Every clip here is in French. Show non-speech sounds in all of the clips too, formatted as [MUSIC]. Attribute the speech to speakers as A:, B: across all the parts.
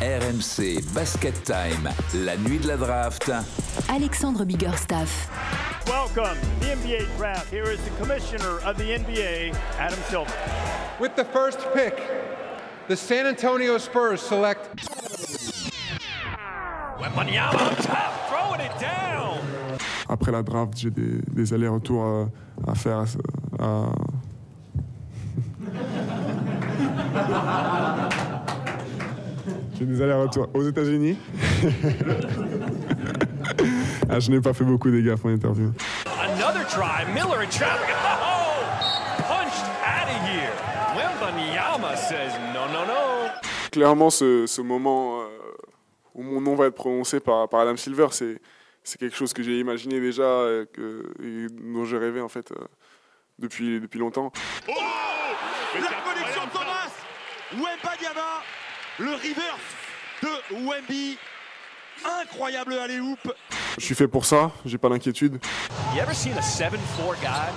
A: RMC Basket Time, la nuit de la draft.
B: Alexandre Biggerstaff.
C: Welcome to the NBA draft. Here is the commissioner of the NBA, Adam Silver.
D: With the first pick, the San Antonio Spurs select.
C: Wembanyama, tough, throwing it down.
E: Après la draft, j'ai des, des allers-retours à, à faire. à- [LAUGHS] J'ai des allers-retours aux États-Unis. [LAUGHS] ah, je n'ai pas fait beaucoup des gaffes en interview.
C: Another try. Miller in traffic. Oh, punched out of here. Wembanyama says no, no, no.
E: Clairement, ce, ce moment euh, où mon nom va être prononcé par, par Adam Silver, c'est, c'est quelque chose que j'ai imaginé déjà et, que, et dont j'ai rêvé en fait euh, depuis, depuis longtemps.
F: La connexion de Thomas Wembanyama, le reverse de Wemby. Incroyable alley-oop.
E: Je suis fait pour ça, j'ai pas d'inquiétude.
C: You ever seen a 7'4 guy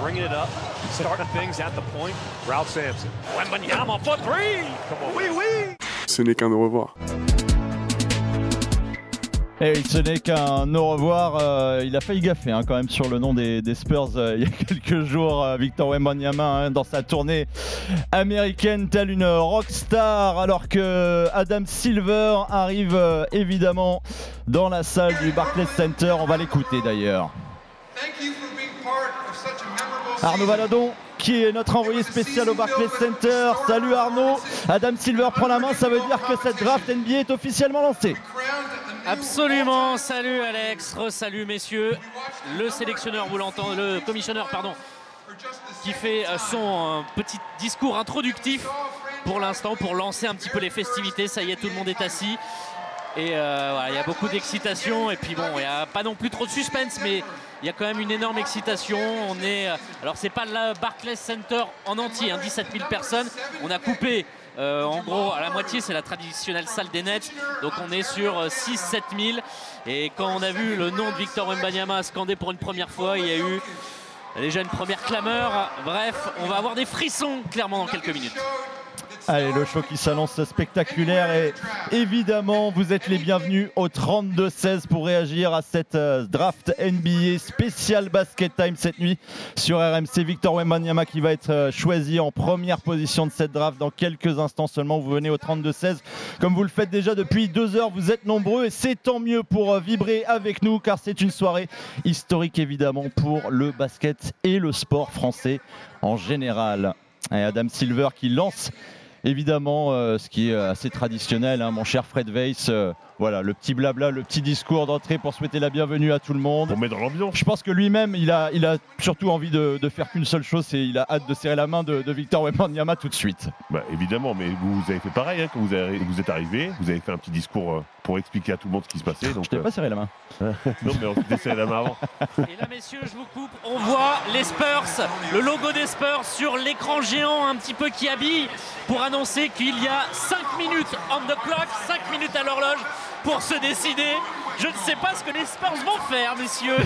C: bringing it up, starting things at the point? Ralph Sampson. Wembanyama for three. Come on. Oui, oui.
E: Ce n'est qu'un au revoir.
G: Et ce n'est qu'un au revoir. euh, il a failli gaffer hein, quand même sur le nom des, des Spurs euh, [LAUGHS] il y a quelques jours. euh, Victor Wembanyama hein, dans sa tournée américaine, telle une rockstar, alors que Adam Silver arrive évidemment dans la salle du Barclays Center. On va l'écouter d'ailleurs. Arnaud Valadon, qui est notre envoyé spécial au Barclays Center. Salut Arnaud. Adam Silver prend la main. Ça veut dire que cette draft NBA est officiellement lancée.
H: Absolument, salut Alex, re-salut messieurs. Le sélectionneur, vous l'entendez, le commissionneur, pardon, qui fait euh, son euh, petit discours introductif pour l'instant, pour lancer un petit peu les festivités. Ça y est, tout le monde est assis. Et euh, il y a beaucoup d'excitation. Et puis bon, il n'y a pas non plus trop de suspense, mais il y a quand même une énorme excitation. On est, alors c'est pas le Barclays Center en entier, hein, 17 000 personnes. On a coupé. Euh, en gros, à la moitié, c'est la traditionnelle salle des Nets. Donc on est sur 6-7 000. Et quand on a vu le nom de Victor Wembanyama scandé pour une première fois, il y a eu déjà une première clameur. Bref, on va avoir des frissons clairement dans quelques minutes.
G: Allez, le show qui s'annonce spectaculaire et évidemment, vous êtes les bienvenus au 32-16 pour réagir à cette euh, draft NBA spécial basket time cette nuit sur RMC. Victor Wembanyama qui va être euh, choisi en première position de cette draft dans quelques instants seulement. Vous venez au 32-16 comme vous le faites déjà depuis deux heures. Vous êtes nombreux et c'est tant mieux pour euh, vibrer avec nous car c'est une soirée historique évidemment pour le basket et le sport français en général. Et Adam Silver qui lance Évidemment, euh, ce qui est assez traditionnel, hein, mon cher Fred Weiss. Euh, voilà, le petit blabla, le petit discours d'entrée pour souhaiter la bienvenue à tout le monde.
I: On met dans l'ambiance.
G: Je pense que lui-même, il a, il a surtout envie de, de faire qu'une seule chose, c'est il a hâte de serrer la main de, de Victor Wembanyama tout de suite.
I: Bah, évidemment, mais vous, vous avez fait pareil hein, quand vous, avez- vous êtes arrivé. Vous avez fait un petit discours euh, pour expliquer à tout le monde ce qui se passait. Donc,
G: Je t'ai pas serré la main.
I: euh, [LAUGHS] non, mais on s'était serré la main avant. [LAUGHS]
H: Et là, messieurs, je vous coupe. On voit les Spurs, le logo des Spurs sur l'écran géant un petit peu qui habille pour annoncer qu'il y a 5 minutes on the clock, 5 minutes à l'horloge pour se décider. Je ne sais pas ce que les Spurs vont faire, messieurs.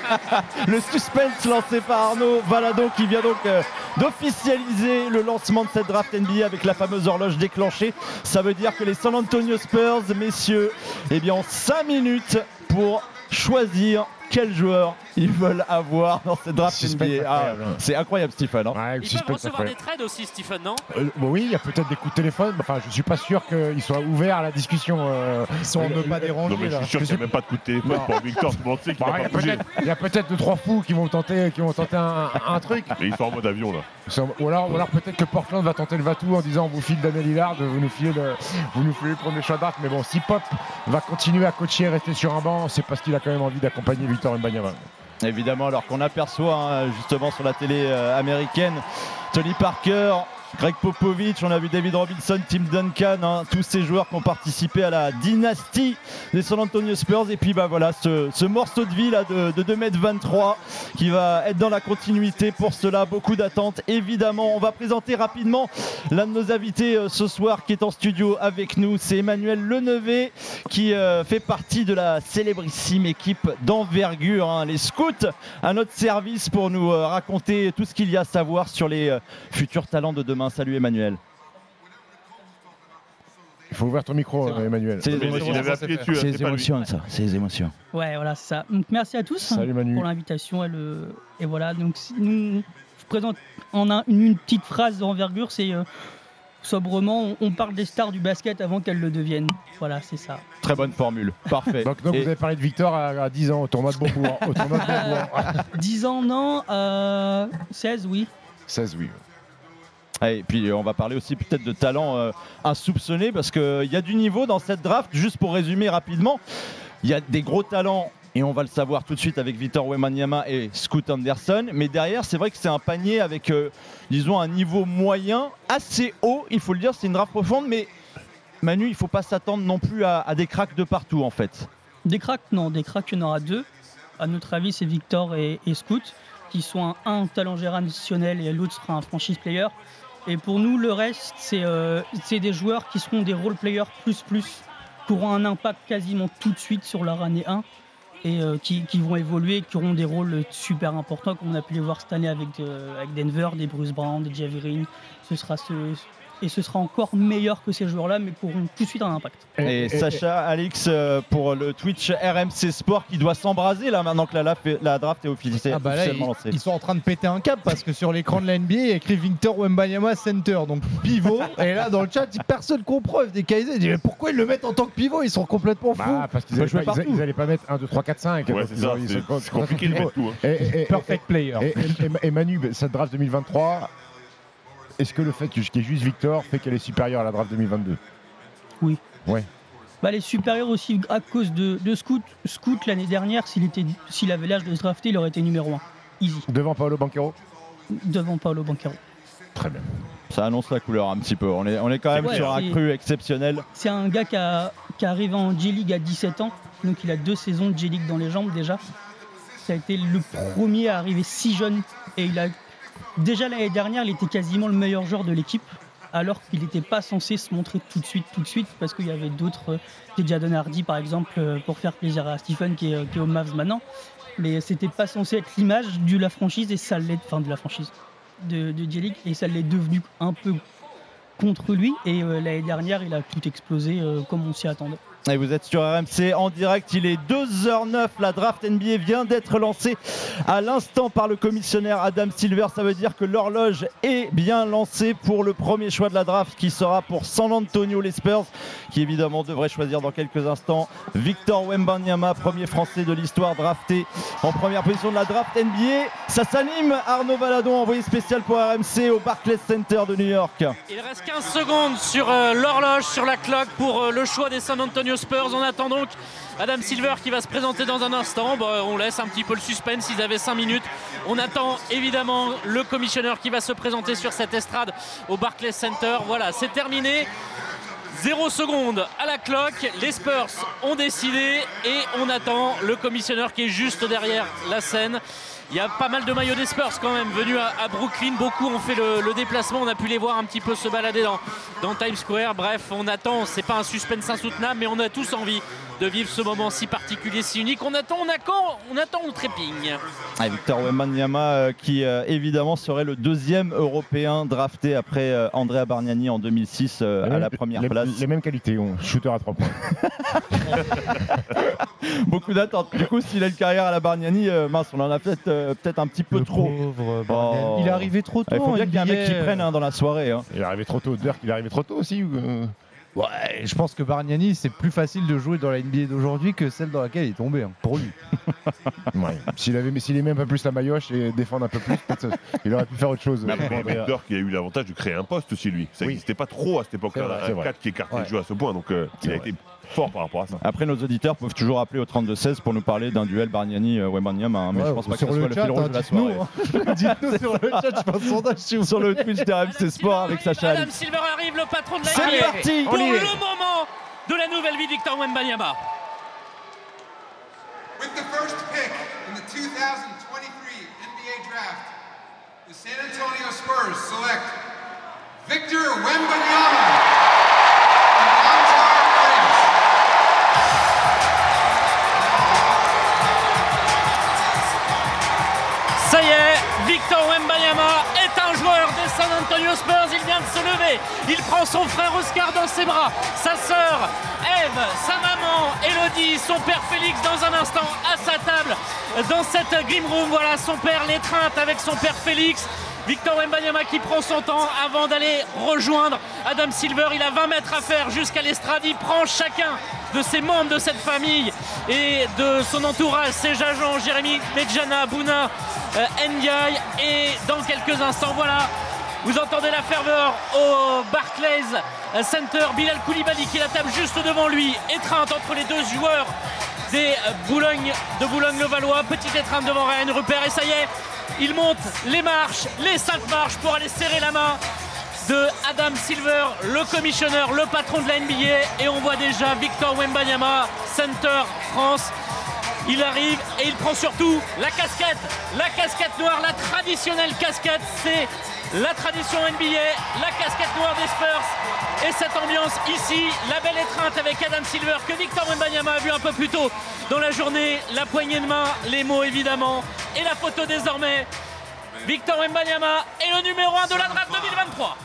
H: [LAUGHS]
G: Le suspense lancé par Arnaud Valadon qui vient donc euh, d'officialiser le lancement de cette draft NBA avec la fameuse horloge déclenchée. Ça veut dire que les San Antonio Spurs, messieurs, eh bien, ont 5 minutes pour choisir quel joueur ils veulent avoir dans cette draft NBA. Ah,
J: incroyable,
G: c'est incroyable, Stephen. hein.
J: Ouais,
H: Ils peuvent recevoir des trades aussi, Stephen, non?
J: Euh, bon, oui, il y a peut-être des coups de téléphone. Enfin, je suis pas sûr qu'ils soient ouverts à la discussion. euh,
K: Ils sont ne pas
I: Non, mais je suis sûr qu'il n'y a même pas de coup de téléphone
J: Non.
I: pour Victor. Tout le monde sait qu'il
J: Bah,
I: va
J: il y a
I: pas bouger.
J: peut-être- il y a peut-être deux trois fous qui vont tenter, qui vont tenter un, un truc.
I: Mais ils sont en mode avion là.
J: Ou alors, ou alors peut-être que Portland va tenter le Vatou en disant on vous file Daniel Lillard, vous nous filez le, vous nous filez le premier choix de draft. Mais bon, si Pop va continuer à coacher et rester sur un banc, c'est parce qu'il a quand même envie d'accompagner Victor
G: Évidemment, alors qu'on aperçoit hein, justement sur la télé euh, américaine Tony Parker, Greg Popovich, on a vu David Robinson, Tim Duncan, hein, tous ces joueurs qui ont participé à la dynastie des San Antonio Spurs. Et puis bah voilà, ce, ce morceau de vie de, de 2m23 qui va être dans la continuité. Pour cela, beaucoup d'attentes. Évidemment, on va présenter rapidement l'un de nos invités euh, ce soir qui est en studio avec nous. C'est Emmanuel Lenevé qui euh, fait partie de la célébrissime équipe d'envergure, hein, les scouts, à notre service pour nous euh, raconter tout ce qu'il y a à savoir sur les futurs talents de demain. Salut Emmanuel.
J: faut ouvrir ton micro. Emmanuel.
G: C'est les émotions,
I: il
K: ça, c'est
I: hein,
G: les émotions, ça. C'est les émotions.
L: Ouais, voilà, c'est ça. Donc merci à tous
J: Salut Manu.
L: pour l'invitation et, le... et voilà. Donc si- nous, je présente en un- une, une petite phrase d'envergure, c'est euh, sobrement, on, on parle des stars du basket avant qu'elles le deviennent. Voilà, c'est ça.
G: Très bonne formule. Parfait.
J: Donc, donc
G: Et-
J: vous avez parlé de Victor à, à 10 ans au tournoi de Beaubourg. au tournoi de Beaubourg. [LAUGHS]
L: 10 ans, non. euh, 16, oui.
J: 16, oui.
G: Et puis euh, on va parler aussi peut-être de talents euh, insoupçonnés parce qu'il y a du niveau dans cette draft. Juste pour résumer rapidement, il y a des gros talents et on va le savoir tout de suite avec Victor Wembanyama et Scoot Anderson. Mais derrière, c'est vrai que c'est un panier avec, euh, disons, un niveau moyen assez haut. Il faut le dire, c'est une draft profonde, mais Manu, il faut pas s'attendre non plus à, des cracks de partout en fait.
L: Des cracks, non. Des cracks, il y en aura deux. À notre avis, c'est Victor et, Scoot, qui sont un, un talent générationnel et l'autre sera un franchise player. Et pour nous, le reste, c'est euh, c'est des joueurs qui seront des role players plus plus, qui auront un impact quasiment tout de suite sur leur année 1 et euh, qui, qui vont évoluer, qui auront des rôles super importants, comme on a pu les voir cette année avec, euh, avec Denver, des Bruce Brown, des Green. Ce sera ce, et ce sera encore meilleur que ces joueurs-là, mais auront tout de suite un impact.
G: Et, Sacha, Alix euh, pour le Twitch RMC Sport qui doit s'embraser là maintenant que la, la- la draft est offici-
K: Ah bah là,
G: officiellement
K: ils,
G: lancée.
K: ils sont en train de péter un câble parce que sur l'écran de la NBA, il y a écrit Victor Wembanyama Center, donc pivot. [LAUGHS] et là, dans le chat, personne comprend. Des KZ dit mais pourquoi ils le mettent en tant que pivot? Ils sont complètement fous.
J: Bah, parce qu'ils
K: Peut
J: allaient,
K: jouer
J: pas, ils allaient pas mettre 1, 2, 3, 4, 5.
I: Ouais, c'est compliqué de mettre tout, hein.
J: Et, et- et-
K: Perfect player.
J: Et, et- et- et Manu, ben, cette draft 2023, est-ce que le fait qu'il y ait juste Victor fait qu'elle est supérieure à la draft 2022
L: Oui.
J: Ouais.
L: Bah, les supérieurs aussi à cause de, de Scoot. Scoot, l'année dernière, s'il avait l'âge de se drafter, il aurait été numéro 1. Easy.
J: Devant Paolo Banquero?
L: Devant Paolo Banquero.
J: Très bien.
G: Ça annonce la couleur un petit peu. On est, on est quand même
L: Ouais,
G: sur un cru exceptionnel.
L: C'est un gars qui, a, qui est arrivé en J-League à 17 ans. Donc il a deux saisons de J-League dans les jambes déjà. Ça a été le premier à arriver si jeune. Et il a déjà l'année dernière, il était quasiment le meilleur joueur de l'équipe. Alors qu'il n'était pas censé se montrer tout de suite, tout de suite, parce qu'il y avait d'autres, euh, des Jadon Hardy par exemple, euh, pour faire plaisir à Stephen qui est, euh, qui est au Mavs maintenant. Mais c'était pas censé être l'image de la franchise et ça l'est, enfin de la franchise de, et ça l'est devenu un peu contre lui. Et euh, l'année dernière, il a tout explosé euh, comme on s'y attendait.
G: Et vous êtes sur RMC en direct, il est 2h09, la draft NBA vient d'être lancée à l'instant par le commissionnaire Adam Silver, ça veut dire que l'horloge est bien lancée pour le premier choix de la draft qui sera pour San Antonio les Spurs, qui évidemment devrait choisir dans quelques instants Victor Wembanyama, premier français de l'histoire drafté en première position de la draft NBA. Ça s'anime, Arnaud Valadon, envoyé spécial pour RMC au Barclays Center de New York.
H: Il reste 15 secondes sur euh, l'horloge, sur la cloque pour euh, le choix des San Antonio Spurs. On attend donc Adam Silver qui va se présenter dans un instant. On laisse un petit peu le suspense, ils avaient 5 minutes. On attend évidemment le commissionneur qui va se présenter sur cette estrade au Barclays Center. Voilà, c'est terminé. Zéro seconde à la cloque, les Spurs ont décidé et on attend le commissionneur qui est juste derrière la scène. Il y a pas mal de maillots des Spurs quand même venus à, Brooklyn. Beaucoup ont fait le, le déplacement. On a pu les voir un petit peu se balader dans, dans Times Square. Bref, on attend. C'est pas un suspense insoutenable, mais on a tous envie de vivre ce moment si particulier, si unique. On attend, on attend, on attend, on trépigne.
G: Ah, Victor Wembanyama euh, qui euh, évidemment serait le deuxième européen drafté après euh, Andrea Bargnani en 2006 euh, à la première
J: les,
G: place.
J: les mêmes qualités, on, shooter à 3 points. [LAUGHS]
G: Beaucoup d'attentes. Du coup, s'il a une carrière à la Bargnani, euh, mince, on en a peut-être euh, peut-être un petit peu trop. Oh.
K: Il est arrivé trop tôt.
G: Il faut
K: en
G: bien qu'il y ait un mec qui prenne hein, dans la soirée. hein.
J: Il est arrivé trop tôt. Dirk, il est arrivé trop tôt aussi ou, euh,
K: Ouais, je pense que Bargnani, c'est plus facile de jouer dans la NBA d'aujourd'hui que celle dans laquelle il est tombé, hein, pour lui. [LAUGHS]
J: ouais. S'il avait, s'il aimait un peu plus la maillotche et défendre un peu plus, peut-être, il aurait pu faire autre chose.
I: Qui a eu l'avantage de créer un poste aussi, lui. Ça
J: Oui.
I: n'existait pas trop à cette époque-là, un
J: c'est vrai.
I: 4 qui écartait
J: Ouais.
I: le jeu à ce point. Donc euh, il a été fort par rapport à ça.
G: Après, nos auditeurs peuvent toujours appeler au 32-16 pour nous parler d'un duel Bargnani-Wembanyama. hein, mais
K: Ouais,
G: je pense pas que ce
K: le
G: soit le
K: chat,
G: fil rouge de la soirée.
K: hein. [LAUGHS] Dites-nous sur le chat, je fais un sondage si vous
G: Sur le Twitch de RMC Sport avec Sacha
H: Adam
G: Alix.
H: Silver arrive, le patron de la
G: C'est parti,
H: pour le moment de la nouvelle vie de Victor Wembanyama.
D: With the first pick in the 2023 NBA Draft, the San Antonio Spurs select Victor Wembanyama
H: Il prend son frère Oscar dans ses bras, sa sœur Eve, sa maman Elodie, son père Félix dans un instant à sa table dans cette Grim Room. Voilà son père l'étreinte avec son père Félix. Victor Wembanyama qui prend son temps avant d'aller rejoindre Adam Silver. Il a 20 mètres à faire jusqu'à l'estrade. Il prend chacun de ses membres de cette famille et de son entourage, ses agents, Jérémy Medjana, Bouna, euh. Et dans quelques instants, voilà, vous entendez la ferveur au Barclays Center. Bilal Koulibaly qui la table juste devant lui, étreinte entre les deux joueurs des Boulogne, de Boulogne-le-Valois. Petite étreinte devant Ryan Rupert et ça y est, il monte les marches, les cinq marches pour aller serrer la main de Adam Silver, le commissionneur, le patron de la NBA. Et on voit déjà Victor Wembanyama, Center France. Il arrive et il prend surtout la casquette, la casquette noire, la traditionnelle casquette. C'est la tradition NBA, la casquette noire des Spurs. Et cette ambiance ici, la belle étreinte avec Adam Silver que Victor Wembanyama a vu un peu plus tôt dans la journée. La poignée de main, les mots évidemment. Et la photo désormais. Victor Wembanyama est le numéro 1 de la draft 2023.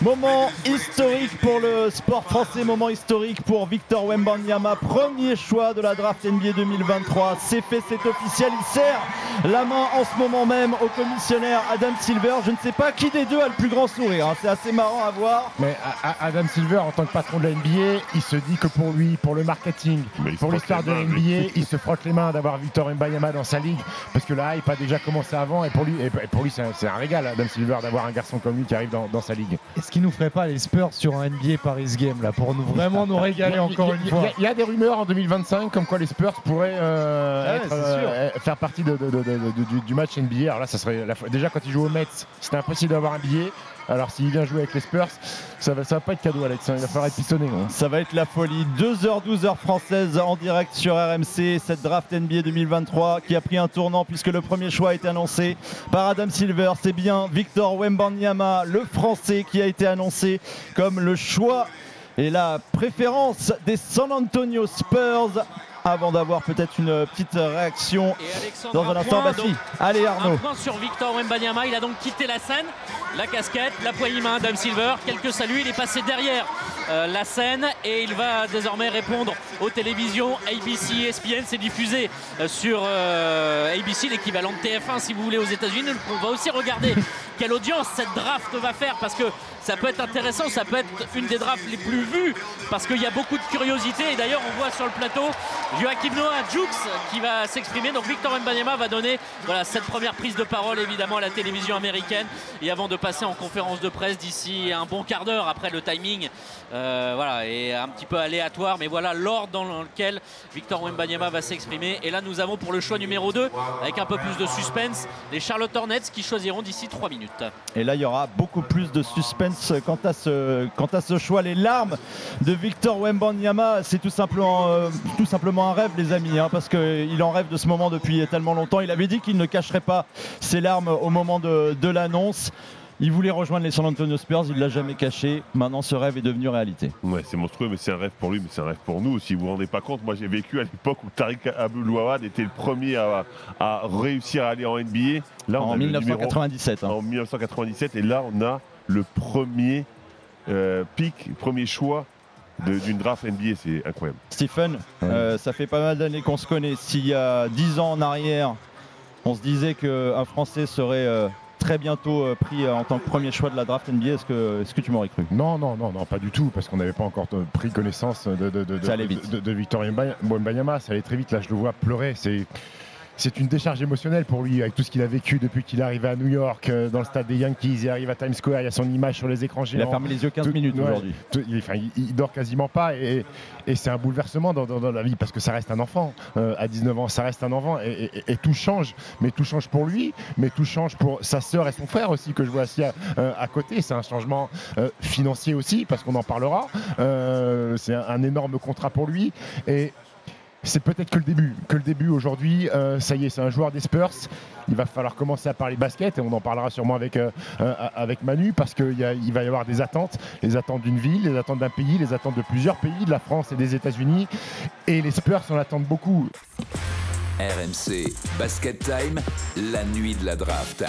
G: Moment historique pour le sport français, moment historique pour Victor Wembanyama, premier choix de la draft NBA 2023. C'est fait, c'est officiel, il serre la main en ce moment même au commissionnaire Adam Silver. Je ne sais pas qui des deux a le plus grand sourire, hein. c'est assez marrant à voir.
J: Mais Adam Silver, en tant que patron de la NBA, il se dit que pour lui, pour le marketing,
I: Mais
J: pour l'histoire de la NBA, il se frotte les mains d'avoir Victor Wembanyama dans sa ligue, parce que la hype a déjà commencé avant, et pour lui, et pour lui c'est un, c'est un régal, Adam Silver, d'avoir un garçon comme lui qui arrive dans, dans sa ligue.
K: Est-ce qu'il nous ferait pas les Spurs sur un NBA Paris Game là pour nous vraiment nous régaler [LAUGHS] encore une fois
J: Il y, a des rumeurs en 2025 comme quoi les Spurs pourraient euh,
K: Ouais,
J: être,
K: c'est
J: euh, faire partie de- du, du match NBA. Alors là, ça serait la fois- déjà quand il joue au Mets, c'était impossible d'avoir un billet. Alors s'il vient jouer avec les Spurs, ça va, va pas être cadeau, Alex. hein. Il va falloir être pistonné. hein.
G: Ça va être la folie. 2h12 heure française en direct sur RMC. Cette draft NBA 2023 qui a pris un tournant puisque le premier choix a été annoncé par Adam Silver. C'est bien Victor Wembanyama, le français, qui a été annoncé comme le choix et la préférence des San Antonio Spurs. Avant d'avoir peut-être une petite réaction dans un instant,
H: point,
G: Bassi.
H: donc,
G: Allez
H: Un
G: Arnaud.
H: point sur Victor Wembanyama. Il a donc quitté la scène. La casquette, la poignée main Adam Silver. Quelques saluts. Il est passé derrière euh, la scène et il va désormais répondre aux télévisions ABC, ESPN. C'est diffusé euh, sur euh, ABC, l'équivalent de TF1 si vous voulez aux États-Unis. On va aussi regarder [LAUGHS] quelle audience cette draft va faire parce que ça peut être intéressant. Ça peut être une des drafts les plus vues parce qu'il y a beaucoup de curiosité. Et d'ailleurs, on voit sur le plateau Joachim Noah Jux qui va s'exprimer. Donc Victor Wembanyama va donner voilà, cette première prise de parole évidemment à la télévision américaine. Et avant de passer en conférence de presse d'ici un bon quart d'heure après le timing, euh, voilà, et un petit peu aléatoire. Mais voilà l'ordre dans lequel Victor Wembanyama va s'exprimer. Et là, nous avons pour le choix numéro 2, avec un peu plus de suspense, les Charlotte Hornets qui choisiront d'ici 3 minutes.
G: Et là, il y aura beaucoup plus de suspense quant à ce, quant à ce choix. Les larmes de Victor Wembanyama, c'est tout simplement, euh, tout simplement un rêve, les amis, hein, parce qu'il en rêve de ce moment depuis tellement longtemps. Il avait dit qu'il ne cacherait pas ses larmes au moment de, de l'annonce. Il voulait rejoindre les San Antonio Spurs, il l'a jamais caché. Maintenant, ce rêve est devenu réalité.
I: Ouais, c'est monstrueux, mais c'est un rêve pour lui, mais c'est un rêve pour nous. Si vous vous rendez pas compte, moi j'ai vécu à l'époque où Tariq Abdul-Wahad était le premier à, à réussir à aller en NBA. Là, on
G: En
I: a le numéro-
G: 1997. hein.
I: en 1997, et là on a le premier euh, pick, premier choix d'une draft NBA, c'est incroyable.
G: Stephen, euh, ça fait pas mal d'années qu'on se connaît. S'il y a 10 ans en arrière, on se disait qu'un Français serait euh, très bientôt euh, pris euh, en tant que premier choix de la draft NBA, est-ce que, est-ce que tu m'aurais cru?
J: Non, non, non, non, pas du tout, parce qu'on n'avait pas encore euh, pris connaissance de, de, de, de,
G: Ça allait vite.
J: de- de Victor Wemba- Wembanyama. Ça allait très vite. Là, je le vois pleurer. C'est. C'est une décharge émotionnelle pour lui avec tout ce qu'il a vécu depuis qu'il est arrivé à New York, euh, dans le stade des Yankees, il arrive à Times Square, il y a son image sur les écrans
G: Il
J: géants.
G: a fermé les yeux 15
J: Tout-
G: minutes
J: ouais,
G: aujourd'hui.
J: il, enfin, il- il dort quasiment pas et, et c'est un bouleversement dans, dans- dans la vie parce que ça reste un enfant euh, à 19 ans, ça reste un enfant et, et- et tout change, mais tout change pour lui, mais tout change pour sa sœur et son frère aussi que je vois assis à, euh, à côté. C'est un changement financier aussi parce qu'on en parlera. C'est un, un énorme contrat pour lui et c'est peut-être que le début. Que le début aujourd'hui, euh, ça y est, c'est un joueur des Spurs. Il va falloir commencer à parler basket et on en parlera sûrement avec, euh, euh, avec Manu parce qu'il il va y avoir des attentes. Les attentes d'une ville, les attentes d'un pays, les attentes de plusieurs pays, de la France et des États-Unis. Et les Spurs en attendent beaucoup.
A: RMC Basket Time, la nuit de la draft.